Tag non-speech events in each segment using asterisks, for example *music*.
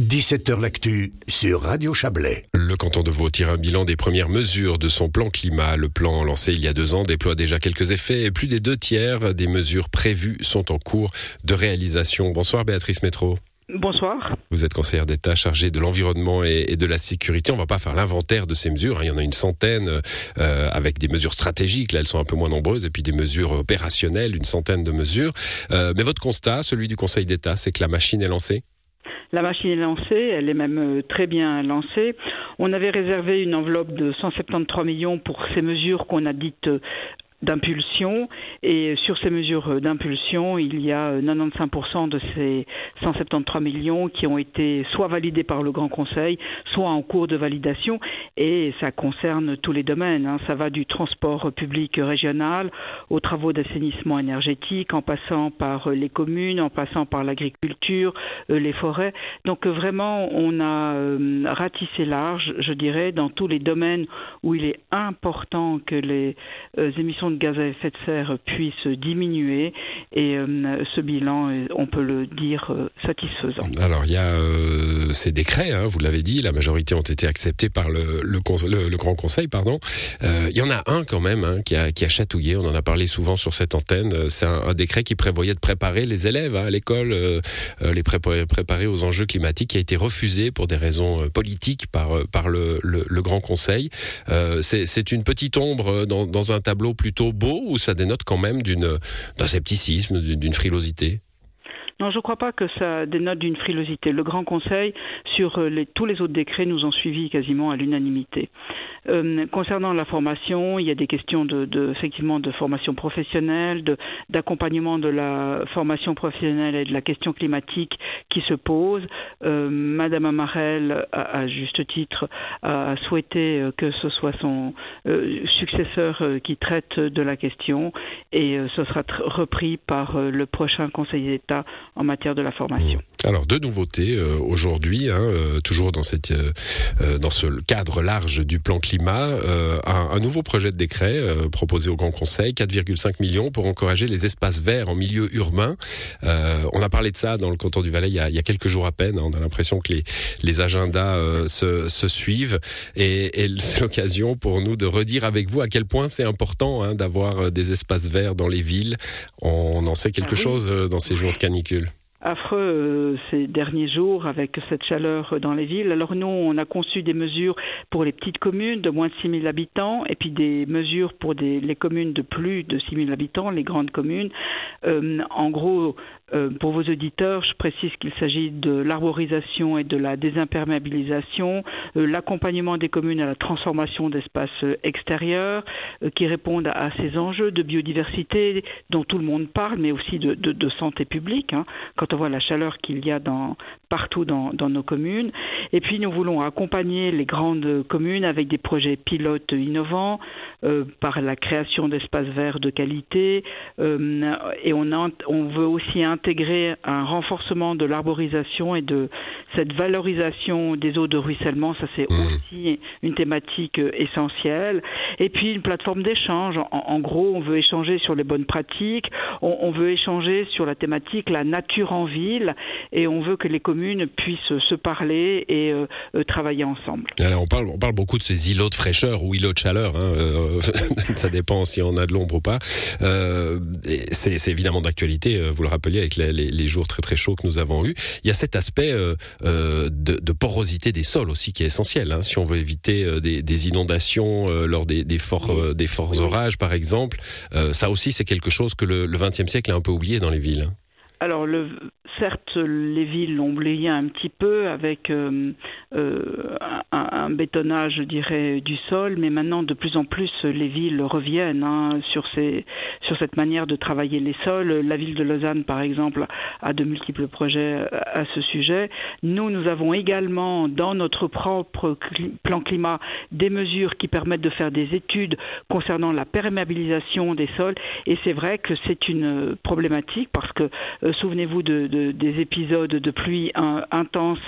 17h L'actu sur Radio Chablais. Le canton de Vaud tire un bilan des premières mesures de son plan climat. Le plan lancé il y a deux ans déploie déjà quelques effets et plus des deux tiers des mesures prévues sont en cours de réalisation. Bonsoir Béatrice Métro. Bonsoir. Vous êtes conseillère d'État chargée de l'environnement et, de la sécurité. On va pas faire l'inventaire de ces mesures. Hein. Il y en a une centaine euh, avec des mesures stratégiques. Là, elles sont un peu moins nombreuses. Et puis des mesures opérationnelles, une centaine de mesures. Euh, mais votre constat, celui du Conseil d'État, c'est que la machine est lancée? La machine est lancée, elle est même euh, très bien lancée. On avait réservé une enveloppe de 173 millions pour ces mesures qu'on a dites d'impulsion et sur ces mesures d'impulsion, il y a 95% de ces 173 millions qui ont été soit validés par le Grand Conseil, soit en cours de validation et ça concerne tous les domaines. Hein. Ça va du transport public régional aux travaux d'assainissement énergétique, en passant par les communes, en passant par l'agriculture, euh, les forêts. Donc vraiment, on a euh, ratissé large, je dirais, dans tous les domaines où il est important que les euh, de gaz à effet de serre puisse diminuer et euh, ce bilan, on peut le dire, euh, satisfaisant. Alors il y a euh, ces décrets, hein, vous l'avez dit, la majorité ont été acceptés par le, Grand Conseil. pardon. il y en a un quand même hein, qui, a, chatouillé, on en a parlé souvent sur cette antenne, c'est un, décret qui prévoyait de préparer les élèves hein, à l'école, les préparer aux enjeux climatiques, qui a été refusé pour des raisons politiques par, le, Grand Conseil. c'est une petite ombre dans un tableau plutôt ou ça dénote quand même d'un scepticisme, d'une frilosité? Non, je ne crois pas que ça dénote d'une frilosité. Le Grand Conseil, sur euh, les, tous les autres décrets, nous ont suivis quasiment à l'unanimité. Euh, concernant la formation, il y a des questions de, de effectivement de formation professionnelle, d'accompagnement de, la formation professionnelle et de la question climatique qui se pose. Euh, Madame Amarel, à, juste titre, a souhaité euh, que ce soit son euh, successeur qui traite de la question et ce sera repris par le prochain Conseil d'État en matière de la formation. Alors deux nouveautés aujourd'hui, hein, toujours dans cette dans ce cadre large du plan climat, euh, un, nouveau projet de décret euh, proposé au Grand Conseil, 4,5 millions pour encourager les espaces verts en milieu urbain. Euh, on a parlé de ça dans le canton du Valais il y a, quelques jours à peine. On a l'impression que les, les agendas se, suivent et, c'est l'occasion pour nous de redire avec vous à quel point c'est important hein, d'avoir des espaces verts dans les villes. On en sait quelque ah chose dans ces jours de canicule affreux euh, ces derniers jours avec cette chaleur dans les villes. Alors nous, on a conçu des mesures pour les petites communes de moins de 6 000 habitants et puis des mesures pour les communes de plus de 6 000 habitants, les grandes communes. Euh, en gros, euh, pour vos auditeurs, je précise qu'il s'agit de l'arborisation et de la désimperméabilisation, euh, l'accompagnement des communes à la transformation d'espaces euh, extérieurs qui répondent à ces enjeux de biodiversité dont tout le monde parle, mais aussi de santé publique, hein, quand on voit la chaleur qu'il y a dans, partout dans, dans, nos communes. Et puis nous voulons accompagner les grandes communes avec des projets pilotes innovants par la création d'espaces verts de qualité et on, a, on veut aussi intégrer un renforcement de l'arborisation et de cette valorisation des eaux de ruissellement. Ça, c'est mmh. aussi une thématique euh, essentielle. Et puis, une plateforme d'échange. En, gros, on veut échanger sur les bonnes pratiques, on, veut échanger sur la thématique la nature en ville, et on veut que les communes puissent se parler et euh, euh, travailler ensemble. Alors, on, parle, on parle beaucoup de ces îlots de fraîcheur ou îlots de chaleur. Hein, *laughs* ça dépend si on a de l'ombre ou pas. c'est évidemment d'actualité, vous le rappeliez, les, jours très très chauds que nous avons eus. Il y a cet aspect euh, euh, de, porosité des sols aussi qui est essentiel. Hein. Si on veut éviter euh, des, inondations lors des, forts, des forts orages, par exemple, ça aussi c'est quelque chose que le XXe siècle a un peu oublié dans les villes. Alors, le, certes, les villes l'ont oublié un petit peu avec euh, euh, un, bétonnage, je dirais, du sol, mais maintenant, de plus en plus, les villes reviennent hein, sur, cette manière de travailler les sols. La ville de Lausanne, par exemple, a de multiples projets à ce sujet. Nous, nous avons également, dans notre propre plan climat, des mesures qui permettent de faire des études concernant la perméabilisation des sols, et c'est vrai que c'est une problématique parce que euh, souvenez-vous de, des épisodes de pluie intenses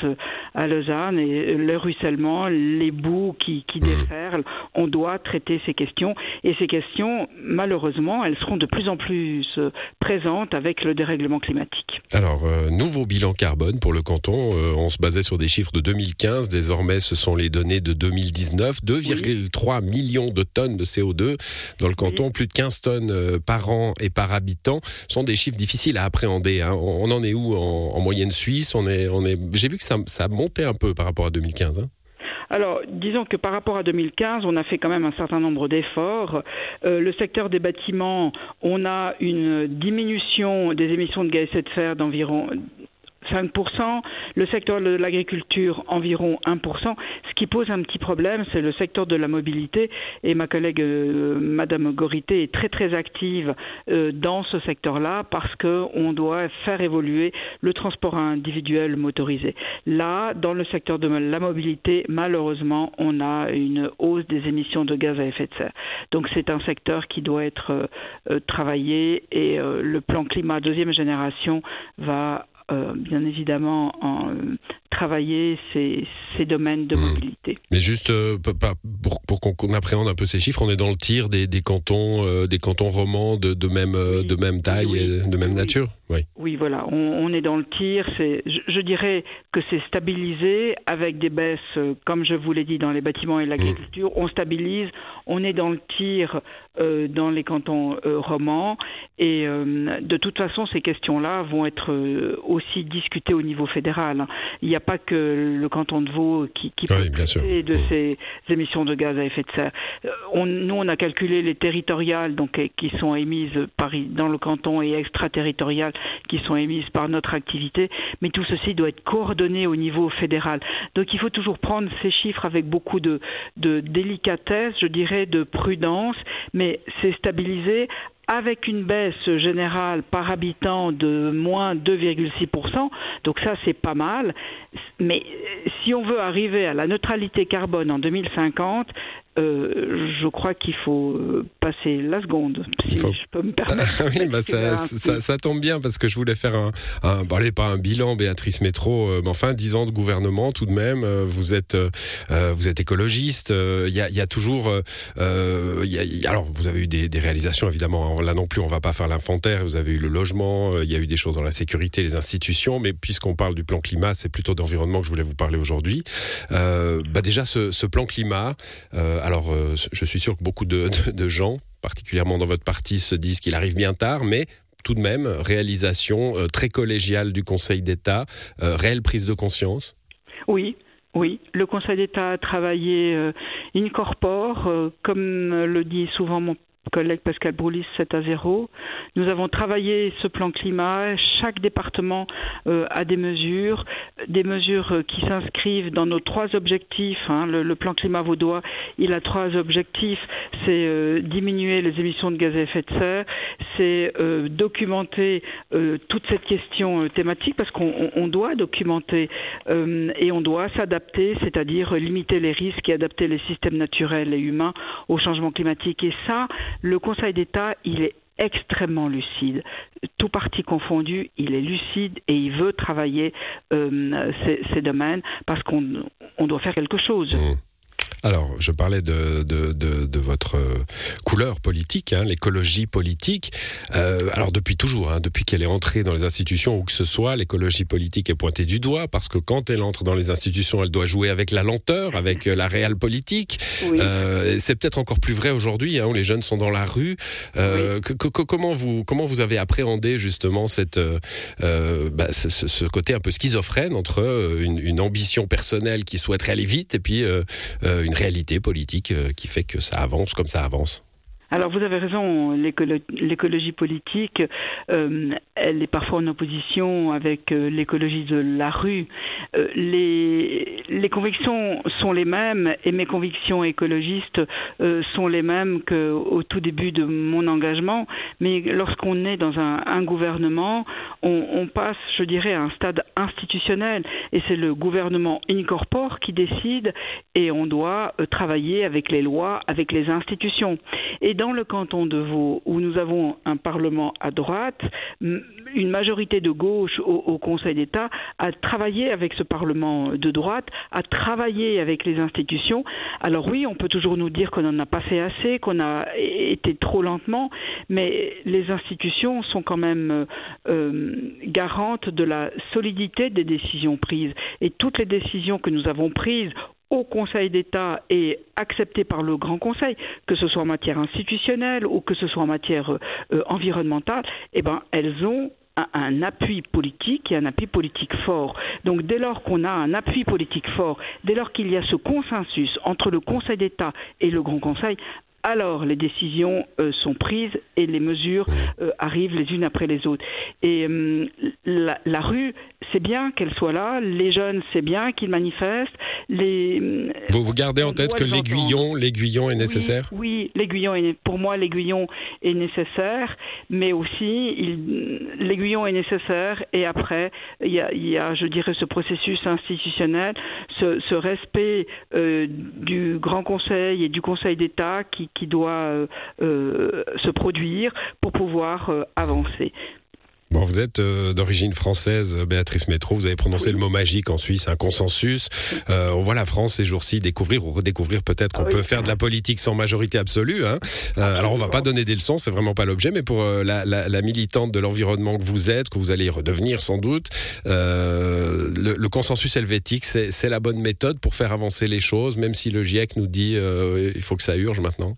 à Lausanne et le ruissellement, les boues qui, qui mmh. déferlent. On doit traiter ces questions et ces questions, malheureusement, elles seront de plus en plus présentes avec le dérèglement climatique. Alors, nouveau bilan carbone pour le canton. on se basait sur des chiffres de 2015. Désormais, ce sont les données de 2019. 2,3 millions de tonnes de CO2 dans le canton, plus de 15 tonnes euh, par an et par habitant. Ce sont des chiffres difficiles à appréhender. Hein. On, en est où en, moyenne suisse on est, on est... J'ai vu que ça, ça monté un peu par rapport à 2015. Hein. Alors, disons que par rapport à 2015, on a fait quand même un certain nombre d'efforts. Euh, le secteur des bâtiments, on a une diminution des émissions de gaz à effet de serre d'environ 5%, le secteur de l'agriculture environ 1%. Ce qui pose un petit problème, c'est le secteur de la mobilité et ma collègue euh, Madame Gorité est très très active euh, dans ce secteur-là parce qu'on doit faire évoluer le transport individuel motorisé. Là, dans le secteur de la mobilité, malheureusement, on a une hausse des émissions de gaz à effet de serre. Donc c'est un secteur qui doit être euh, travaillé et le plan climat deuxième génération va euh, bien évidemment en, travailler ces, ces domaines de hmm. mobilité. Mais juste euh, pour, pour qu'on appréhende un peu ces chiffres, on est dans le tir des, des cantons, euh, des cantons romans de, de même, de même taille et de même nature. Oui. oui, voilà, on, on, est dans le tir. C'est, je, je, dirais que c'est stabilisé avec des baisses, comme je vous l'ai dit, dans les bâtiments et l'agriculture. On stabilise, on est dans le tir euh, dans les cantons romans et de toute façon, ces questions-là vont être aussi discutées au niveau fédéral. Il y a pas que le canton de Vaud qui, qui peut de mmh. ces émissions de gaz à effet de serre. Euh, on, nous, on a calculé les territoriales donc, qui sont émises par, dans le canton et extraterritoriales qui sont émises par notre activité, mais tout ceci doit être coordonné au niveau fédéral. Donc il faut toujours prendre ces chiffres avec beaucoup de, de délicatesse, je dirais, de prudence, mais c'est stabilisé avec une baisse générale par habitant de moins 2,6%. Donc ça, c'est pas mal. Mais si on veut arriver à la neutralité carbone en 2050, euh, je crois qu'il faut euh, passer la seconde, si je peux me permettre. *laughs* oui, bah ça, ça, ça, tombe bien parce que je voulais faire un, un bon, allez, pas un bilan, Béatrice Métro, euh, mais enfin, dix ans de gouvernement tout de même. vous êtes, vous êtes écologiste. Il y a, y, a, toujours, y a, alors vous avez eu des, des, réalisations évidemment. Là non plus, on va pas faire l'inventaire. Vous avez eu le logement. Il y a eu des choses dans la sécurité, les institutions. Mais puisqu'on parle du plan climat, c'est plutôt d'environnement que je voulais vous parler aujourd'hui. bah déjà, ce, ce plan climat. Alors, euh, je suis sûr que beaucoup de, gens, particulièrement dans votre parti, se disent qu'il arrive bien tard, mais tout de même, réalisation euh, très collégiale du Conseil d'État, euh, réelle prise de conscience? Oui, oui, le Conseil d'État a travaillé incorpore, comme le dit souvent mon collègue Pascal Broulis 7 à 0. Nous avons travaillé ce plan climat. Chaque département euh, a des mesures, des mesures euh, qui s'inscrivent dans nos trois objectifs. Hein. Le, plan climat vaudois, il a trois objectifs. C'est euh, diminuer les émissions de gaz à effet de serre, c'est documenter toute cette question thématique parce qu'on doit documenter et on doit s'adapter, c'est-à-dire limiter les risques et adapter les systèmes naturels et humains au changement climatique. Et ça, le Conseil d'État, il est extrêmement lucide. Tout parti confondu, il est lucide et il veut travailler euh, ces, domaines parce qu'on doit faire quelque chose. Mmh. Alors, je parlais de, de, de, de votre euh, couleur politique, hein, l'écologie politique. Euh, alors, depuis toujours, hein, depuis qu'elle est entrée dans les institutions, où que ce soit, l'écologie politique est pointée du doigt, parce que quand elle entre dans les institutions, elle doit jouer avec la lenteur, avec euh, la réelle politique. Euh, c'est peut-être encore plus vrai aujourd'hui, hein, où les jeunes sont dans la rue. Euh, comment, vous, comment vous avez appréhendé justement cette, bah, ce, ce, côté un peu schizophrène entre une, une, ambition personnelle qui souhaiterait aller vite et puis une une réalité politique euh, qui fait que ça avance comme ça avance. Alors vous avez raison, l'écologie politique, euh, elle est parfois en opposition avec euh, l'écologie de la rue. les, les convictions sont les mêmes et mes convictions écologistes sont les mêmes qu'au tout début de mon engagement. Mais lorsqu'on est dans un, gouvernement, on, passe, je dirais, à un stade institutionnel et c'est le gouvernement incorpore qui décide et on doit travailler avec les lois, avec les institutions. Dans le canton de Vaud, où nous avons un Parlement à droite, une majorité de gauche au, Conseil d'État a travaillé avec ce Parlement de droite, a travaillé avec les institutions. Alors oui, on peut toujours nous dire qu'on n'en a pas fait assez, qu'on a été trop lentement, mais les institutions sont quand même euh, garantes de la solidité des décisions prises. Et toutes les décisions que nous avons prises au Conseil d'État et acceptées par le Grand Conseil, que ce soit en matière institutionnelle ou que ce soit en matière euh, environnementale, eh ben, elles ont un appui politique et un appui politique fort. Donc dès lors qu'on a un appui politique fort, dès lors qu'il y a ce consensus entre le Conseil d'État et le Grand Conseil, alors les décisions euh, sont prises et les mesures euh, arrivent les unes après les autres. Et euh, la, la, rue, c'est bien qu'elle soit là, les jeunes, c'est bien qu'ils manifestent. Les, vous vous gardez en tête que l'aiguillon, l'aiguillon est nécessaire Oui, oui l'aiguillon est pour moi l'aiguillon est nécessaire, mais aussi l'aiguillon est nécessaire et après il y, a, il y, a, je dirais, ce processus institutionnel, ce, ce respect du Grand Conseil et du Conseil d'État qui qui doit euh, euh, se produire pour pouvoir euh, avancer. Bon, vous êtes euh, d'origine française, Béatrice Métro. Vous avez prononcé oui. le mot magique en Suisse, un consensus. Euh, on voit la France ces jours-ci découvrir ou redécouvrir peut-être qu'on ah oui. peut faire de la politique sans majorité absolue. Hein. Euh, alors, on va pas donner des leçons, c'est vraiment pas l'objet, mais pour la, la, la, militante de l'environnement que vous êtes, que vous allez redevenir sans doute, le, le, consensus helvétique, c'est la bonne méthode pour faire avancer les choses, même si le GIEC nous dit il faut que ça urge maintenant?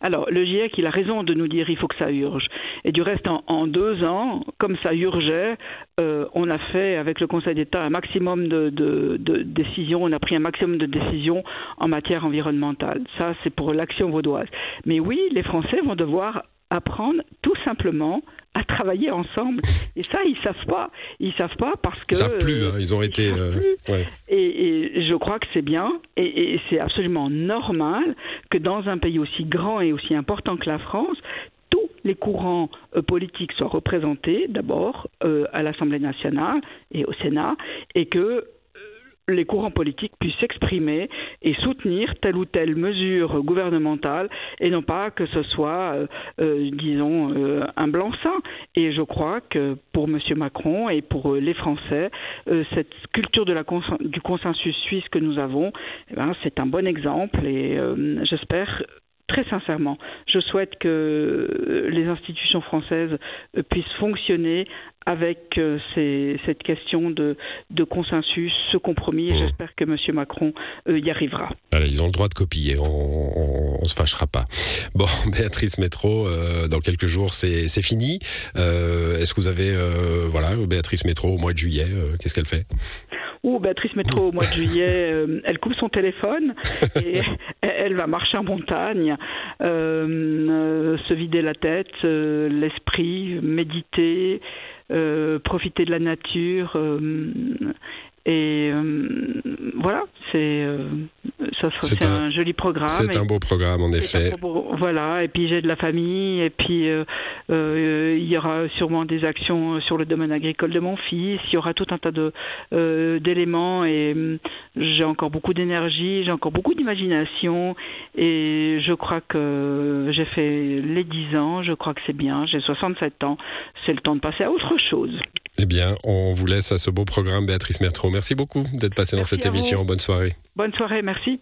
Alors, le GIEC, il a raison de nous dire il faut que ça urge. Et du reste, en, deux ans, comme ça urgeait, euh, on a fait avec le Conseil d'État un maximum de, de, de, décisions, on a pris un maximum de décisions en matière environnementale. Ça, c'est pour l'action vaudoise. Mais oui, les Français vont devoir apprendre tout simplement à travailler ensemble. Et ça, ils savent pas. Ils savent pas parce que. Ils savent plus. Hein, ils ont ils été. Euh, ouais. et, et, je crois que c'est bien. Et, et c'est absolument normal que dans un pays aussi grand et aussi important que la France, tous les courants euh, politiques soient représentés d'abord euh, à l'Assemblée nationale et au Sénat, et que les courants politiques puissent s'exprimer et soutenir telle ou telle mesure gouvernementale et non pas que ce soit, euh, euh, disons, euh, un blanc-seing. Et je crois que pour M. Macron et pour les Français, cette culture du consensus suisse que nous avons, eh ben, c'est un bon exemple et j'espère très sincèrement, je souhaite que les institutions françaises puissent fonctionner avec euh, ces, cette question de, de, consensus, ce compromis, et mmh. j'espère que M. Macron euh, y arrivera. Ils ont le droit de copier, on ne se fâchera pas. Bon, *laughs* Béatrice Métro, euh, dans quelques jours, c'est fini. Est-ce que vous avez, voilà, Béatrice Métro au mois de juillet, qu'est-ce qu'elle fait? Ou Béatrice Métro au mois de juillet, *laughs* euh, elle coupe son téléphone et *laughs* elle va marcher en montagne, euh, se vider la tête, l'esprit, méditer, profiter de la nature et voilà, c'est ça c'est un, un, joli programme. C'est un beau programme en effet. Beau, voilà, et puis j'ai de la famille, et puis euh, euh, il y aura sûrement des actions sur le domaine agricole de mon fils. Il y aura tout un tas de euh, d'éléments et j'ai encore beaucoup d'énergie, j'ai encore beaucoup d'imagination et je crois que j'ai fait les 10 ans. Je crois que c'est bien. J'ai 67 ans. C'est le temps de passer à autre chose. Eh bien, on vous laisse à ce beau programme, Béatrice Mertro. Merci beaucoup d'être passée dans cette émission. Bonne soirée. Bonne soirée, merci.